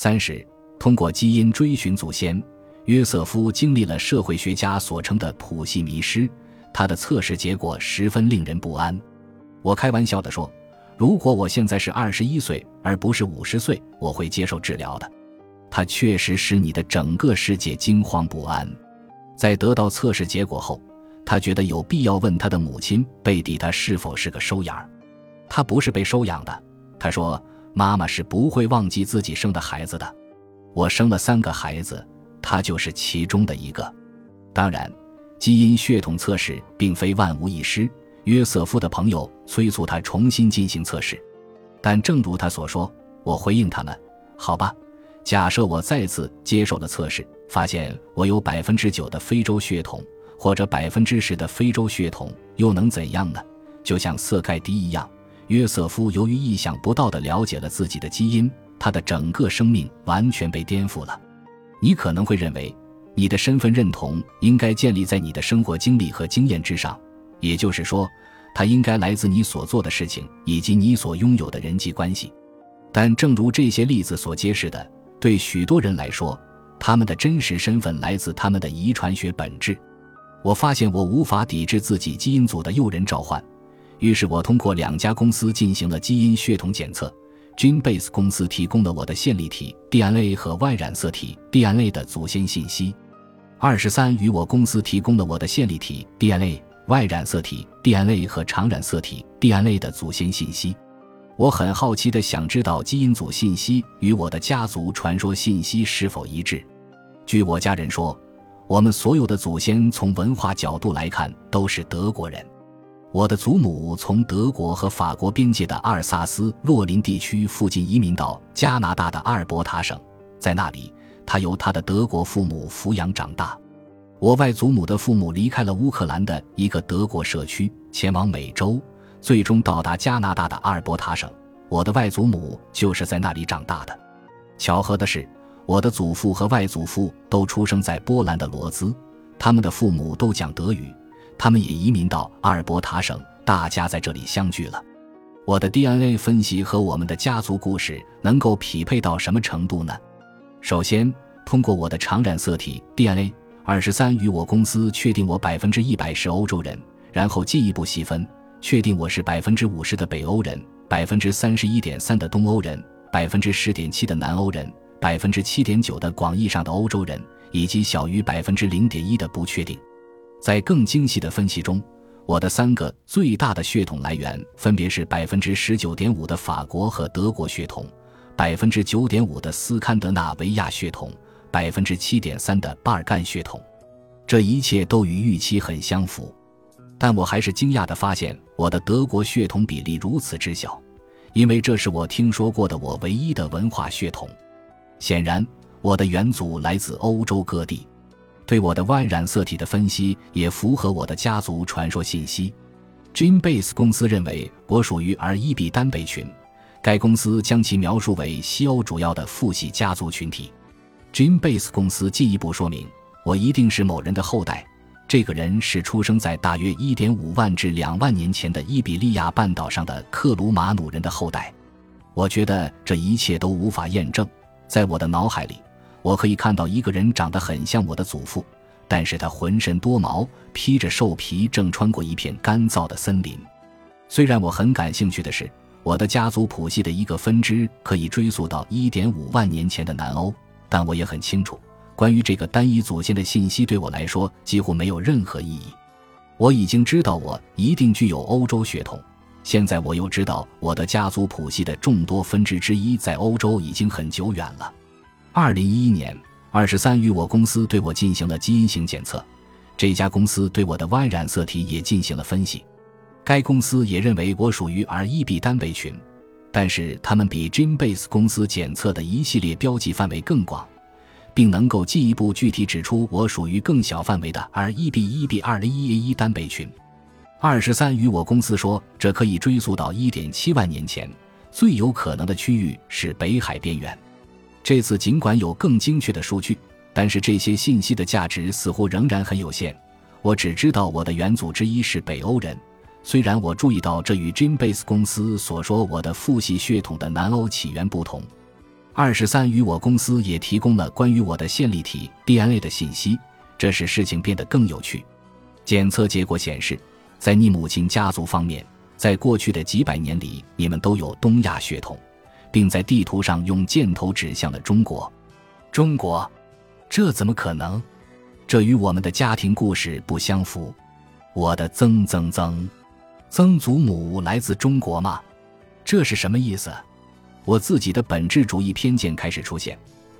三是通过基因追寻祖先，约瑟夫经历了社会学家所称的谱系迷失。他的测试结果十分令人不安。我开玩笑地说：“如果我现在是二十一岁，而不是五十岁，我会接受治疗的。”他确实使你的整个世界惊慌不安。在得到测试结果后，他觉得有必要问他的母亲贝蒂，他是否是个收养儿。他不是被收养的。他说：“妈妈是不会忘记自己生的孩子的。我生了三个孩子，他就是其中的一个。当然，基因血统测试并非万无一失。约瑟夫的朋友催促他重新进行测试，但正如他所说，我回应他们：好吧。”假设我再次接受了测试，发现我有百分之九的非洲血统，或者百分之十的非洲血统，又能怎样呢？就像色盖迪一样，约瑟夫由于意想不到的了解了自己的基因，他的整个生命完全被颠覆了。你可能会认为，你的身份认同应该建立在你的生活经历和经验之上，也就是说，它应该来自你所做的事情以及你所拥有的人际关系。但正如这些例子所揭示的。对许多人来说，他们的真实身份来自他们的遗传学本质。我发现我无法抵制自己基因组的诱人召唤，于是我通过两家公司进行了基因血统检测。，Genbase 公司提供了我的线粒体 DNA 和 Y 染色体 DNA 的祖先信息。二十三与我公司提供了我的线粒体 DNA、Y 染色体 DNA 和常染色体 DNA 的祖先信息。我很好奇的想知道基因组信息与我的家族传说信息是否一致。据我家人说，我们所有的祖先从文化角度来看都是德国人。我的祖母从德国和法国边界的阿尔萨斯洛林地区附近移民到加拿大的阿尔伯塔省，在那里，他由他的德国父母抚养长大。我外祖母的父母离开了乌克兰的一个德国社区，前往美洲。最终到达加拿大的阿尔伯塔省，我的外祖母就是在那里长大的。巧合的是，我的祖父和外祖父都出生在波兰的罗兹，他们的父母都讲德语，他们也移民到阿尔伯塔省，大家在这里相聚了。我的 DNA 分析和我们的家族故事能够匹配到什么程度呢？首先，通过我的常染色体 DNA，二十三与我公司确定我百分之一百是欧洲人，然后进一步细分。确定我是百分之五十的北欧人，百分之三十一点三的东欧人，百分之十点七的南欧人，百分之七点九的广义上的欧洲人，以及小于百分之零点一的不确定。在更精细的分析中，我的三个最大的血统来源分别是百分之十九点五的法国和德国血统，百分之九点五的斯堪的纳维亚血统，百分之七点三的巴尔干血统。这一切都与预期很相符。但我还是惊讶地发现，我的德国血统比例如此之小，因为这是我听说过的我唯一的文化血统。显然，我的元祖来自欧洲各地。对我的 Y 染色体的分析也符合我的家族传说信息。GeneBase 公司认为我属于 R1b 单倍群，该公司将其描述为西欧主要的父系家族群体。GeneBase 公司进一步说明，我一定是某人的后代。这个人是出生在大约1.5万至2万年前的伊比利亚半岛上的克鲁马努人的后代。我觉得这一切都无法验证。在我的脑海里，我可以看到一个人长得很像我的祖父，但是他浑身多毛，披着兽皮，正穿过一片干燥的森林。虽然我很感兴趣的是，我的家族谱系的一个分支可以追溯到1.5万年前的南欧，但我也很清楚。关于这个单一祖先的信息对我来说几乎没有任何意义。我已经知道我一定具有欧洲血统，现在我又知道我的家族谱系的众多分支之一在欧洲已经很久远了。二零一一年，二十三与我公司对我进行了基因型检测，这家公司对我的 Y 染色体也进行了分析。该公司也认为我属于 R1b 单倍群，但是他们比 GeneBase 公司检测的一系列标记范围更广。并能够进一步具体指出我属于更小范围的 R1b1b201A1 单倍群。二十三与我公司说，这可以追溯到1.7万年前，最有可能的区域是北海边缘。这次尽管有更精确的数据，但是这些信息的价值似乎仍然很有限。我只知道我的元祖之一是北欧人，虽然我注意到这与 GeneBase 公司所说我的父系血统的南欧起源不同。二十三与我公司也提供了关于我的线粒体 DNA 的信息，这使事情变得更有趣。检测结果显示，在你母亲家族方面，在过去的几百年里，你们都有东亚血统，并在地图上用箭头指向了中国。中国，这怎么可能？这与我们的家庭故事不相符。我的曾曾曾曾祖母来自中国吗？这是什么意思？我自己的本质主义偏见开始出现，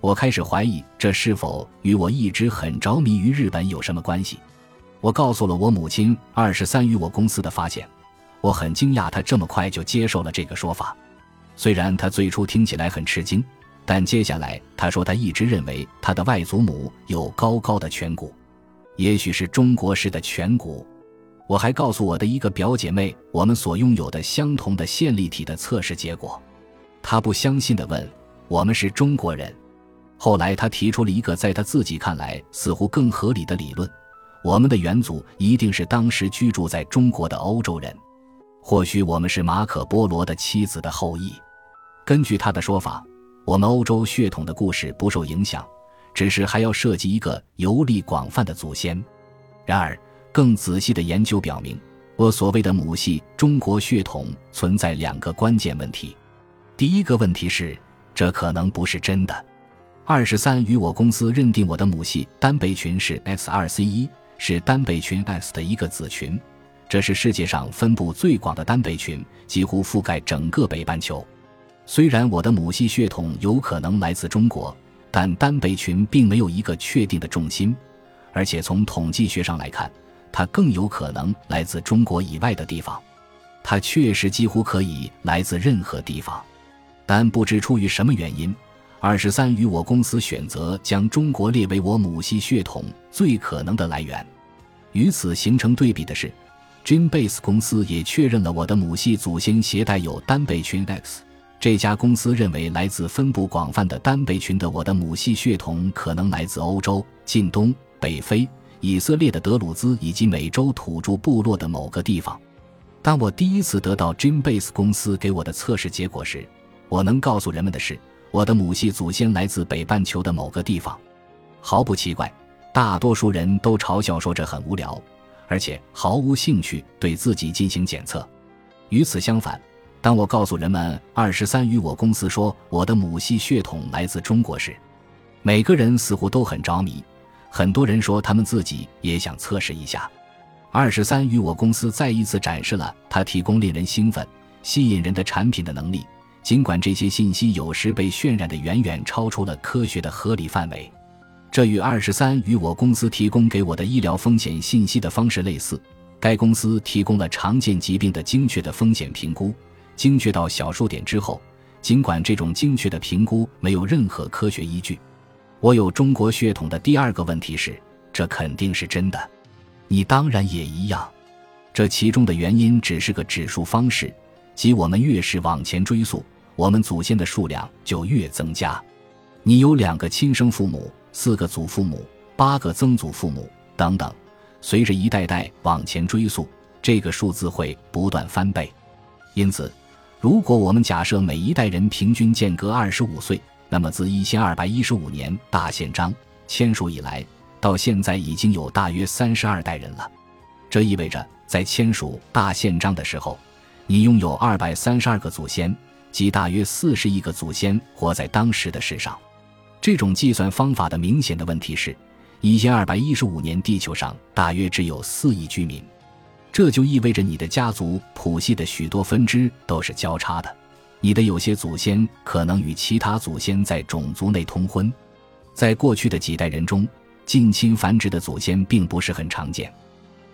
我开始怀疑这是否与我一直很着迷于日本有什么关系。我告诉了我母亲二十三与我公司的发现，我很惊讶她这么快就接受了这个说法。虽然他最初听起来很吃惊，但接下来他说他一直认为他的外祖母有高高的颧骨，也许是中国式的颧骨。我还告诉我的一个表姐妹我们所拥有的相同的线粒体的测试结果。他不相信地问：“我们是中国人？”后来他提出了一个在他自己看来似乎更合理的理论：我们的元祖一定是当时居住在中国的欧洲人。或许我们是马可·波罗的妻子的后裔。根据他的说法，我们欧洲血统的故事不受影响，只是还要涉及一个游历广泛的祖先。然而，更仔细的研究表明，我所谓的母系中国血统存在两个关键问题。第一个问题是，这可能不是真的。二十三与我公司认定我的母系单倍群是 X 二 C 一，是单倍群 S 的一个子群，这是世界上分布最广的单倍群，几乎覆盖整个北半球。虽然我的母系血统有可能来自中国，但单倍群并没有一个确定的重心，而且从统计学上来看，它更有可能来自中国以外的地方。它确实几乎可以来自任何地方。但不知出于什么原因，二十三与我公司选择将中国列为我母系血统最可能的来源。与此形成对比的是，Genbase 公司也确认了我的母系祖先携带有单倍群 X。这家公司认为，来自分布广泛的单倍群的我的母系血统可能来自欧洲、近东、北非、以色列的德鲁兹以及美洲土著部落的某个地方。当我第一次得到 Genbase 公司给我的测试结果时，我能告诉人们的是，我的母系祖先来自北半球的某个地方，毫不奇怪。大多数人都嘲笑说这很无聊，而且毫无兴趣对自己进行检测。与此相反，当我告诉人们二十三与我公司说我的母系血统来自中国时，每个人似乎都很着迷。很多人说他们自己也想测试一下。二十三与我公司再一次展示了他提供令人兴奋、吸引人的产品的能力。尽管这些信息有时被渲染的远远超出了科学的合理范围，这与二十三与我公司提供给我的医疗风险信息的方式类似。该公司提供了常见疾病的精确的风险评估，精确到小数点之后。尽管这种精确的评估没有任何科学依据，我有中国血统的第二个问题是，这肯定是真的。你当然也一样。这其中的原因只是个指数方式。即我们越是往前追溯，我们祖先的数量就越增加。你有两个亲生父母，四个祖父母，八个曾祖父母等等。随着一代代往前追溯，这个数字会不断翻倍。因此，如果我们假设每一代人平均间隔二十五岁，那么自一千二百一十五年大宪章签署以来，到现在已经有大约三十二代人了。这意味着，在签署大宪章的时候。你拥有二百三十二个祖先，即大约四十亿个祖先活在当时的世上。这种计算方法的明显的问题是，一千二百一十五年地球上大约只有四亿居民，这就意味着你的家族谱系的许多分支都是交叉的。你的有些祖先可能与其他祖先在种族内通婚，在过去的几代人中，近亲繁殖的祖先并不是很常见。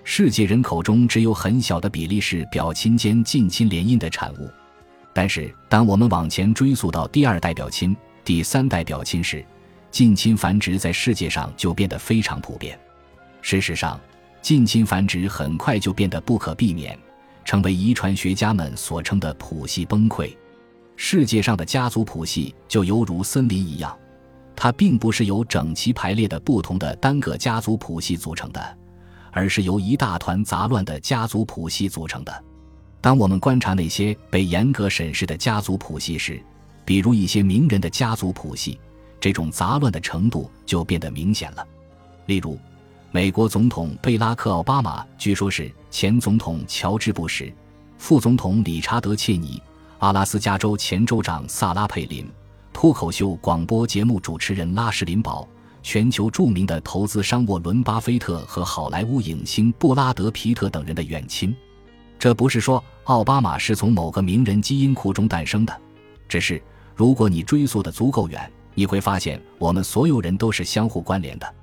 世界人口中只有很小的比例是表亲间近亲联姻的产物，但是当我们往前追溯到第二代表亲、第三代表亲时，近亲繁殖在世界上就变得非常普遍。事实上，近亲繁殖很快就变得不可避免，成为遗传学家们所称的谱系崩溃。世界上的家族谱系就犹如森林一样，它并不是由整齐排列的不同的单个家族谱系组成的。而是由一大团杂乱的家族谱系组成的。当我们观察那些被严格审视的家族谱系时，比如一些名人的家族谱系，这种杂乱的程度就变得明显了。例如，美国总统贝拉克·奥巴马据说是前总统乔治·布什，副总统理查德·切尼，阿拉斯加州前州长萨拉·佩林，脱口秀广播节目主持人拉什林堡。全球著名的投资商沃伦·巴菲特和好莱坞影星布拉德·皮特等人的远亲，这不是说奥巴马是从某个名人基因库中诞生的，只是如果你追溯的足够远，你会发现我们所有人都是相互关联的。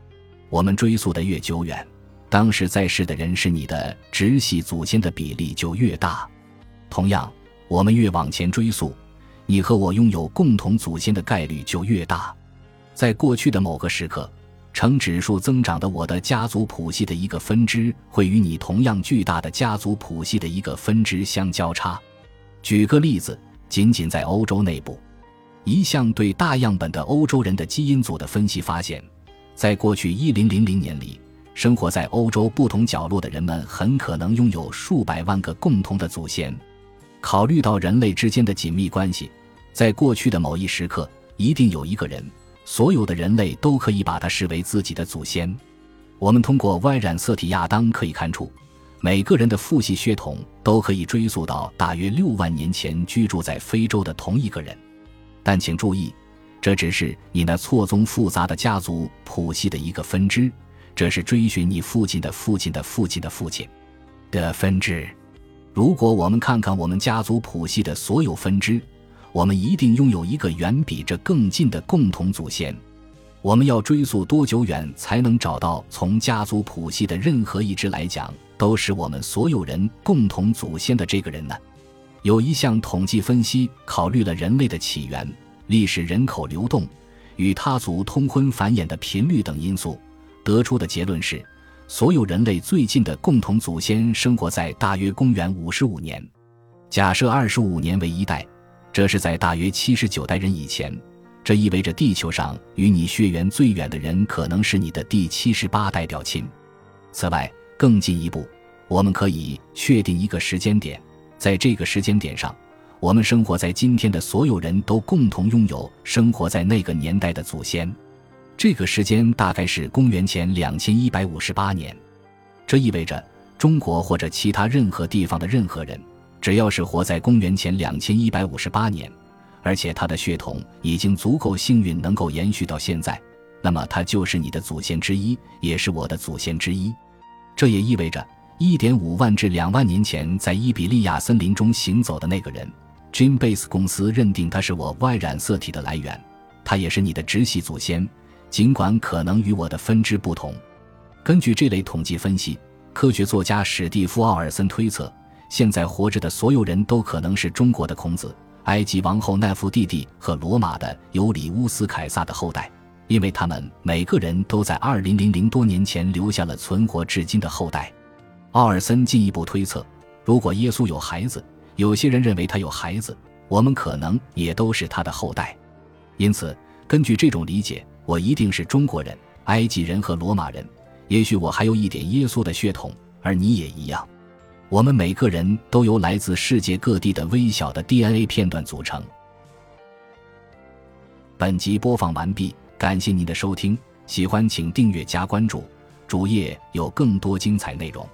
我们追溯的越久远，当时在世的人是你的直系祖先的比例就越大。同样，我们越往前追溯，你和我拥有共同祖先的概率就越大。在过去的某个时刻，呈指数增长的我的家族谱系的一个分支会与你同样巨大的家族谱系的一个分支相交叉。举个例子，仅仅在欧洲内部，一项对大样本的欧洲人的基因组的分析发现，在过去一零零零年里，生活在欧洲不同角落的人们很可能拥有数百万个共同的祖先。考虑到人类之间的紧密关系，在过去的某一时刻，一定有一个人。所有的人类都可以把他视为自己的祖先。我们通过 Y 染色体亚当可以看出，每个人的父系血统都可以追溯到大约六万年前居住在非洲的同一个人。但请注意，这只是你那错综复杂的家族谱系的一个分支，这是追寻你父亲的父亲的父亲的父亲的分支。如果我们看看我们家族谱系的所有分支，我们一定拥有一个远比这更近的共同祖先。我们要追溯多久远才能找到从家族谱系的任何一支来讲都是我们所有人共同祖先的这个人呢？有一项统计分析考虑了人类的起源、历史、人口流动与他族通婚繁衍的频率等因素，得出的结论是：所有人类最近的共同祖先生活在大约公元五十五年。假设二十五年为一代。这是在大约七十九代人以前，这意味着地球上与你血缘最远的人可能是你的第七十八代表亲。此外，更进一步，我们可以确定一个时间点，在这个时间点上，我们生活在今天的所有人都共同拥有生活在那个年代的祖先。这个时间大概是公元前两千一百五十八年。这意味着中国或者其他任何地方的任何人。只要是活在公元前两千一百五十八年，而且他的血统已经足够幸运能够延续到现在，那么他就是你的祖先之一，也是我的祖先之一。这也意味着一点五万至两万年前在伊比利亚森林中行走的那个人，Jim Base 公司认定他是我 Y 染色体的来源，他也是你的直系祖先，尽管可能与我的分支不同。根据这类统计分析，科学作家史蒂夫·奥尔森推测。现在活着的所有人都可能是中国的孔子、埃及王后奈芙蒂蒂和罗马的尤里乌斯·凯撒的后代，因为他们每个人都在二零零零多年前留下了存活至今的后代。奥尔森进一步推测，如果耶稣有孩子，有些人认为他有孩子，我们可能也都是他的后代。因此，根据这种理解，我一定是中国人、埃及人和罗马人。也许我还有一点耶稣的血统，而你也一样。我们每个人都由来自世界各地的微小的 DNA 片段组成。本集播放完毕，感谢您的收听，喜欢请订阅加关注，主页有更多精彩内容。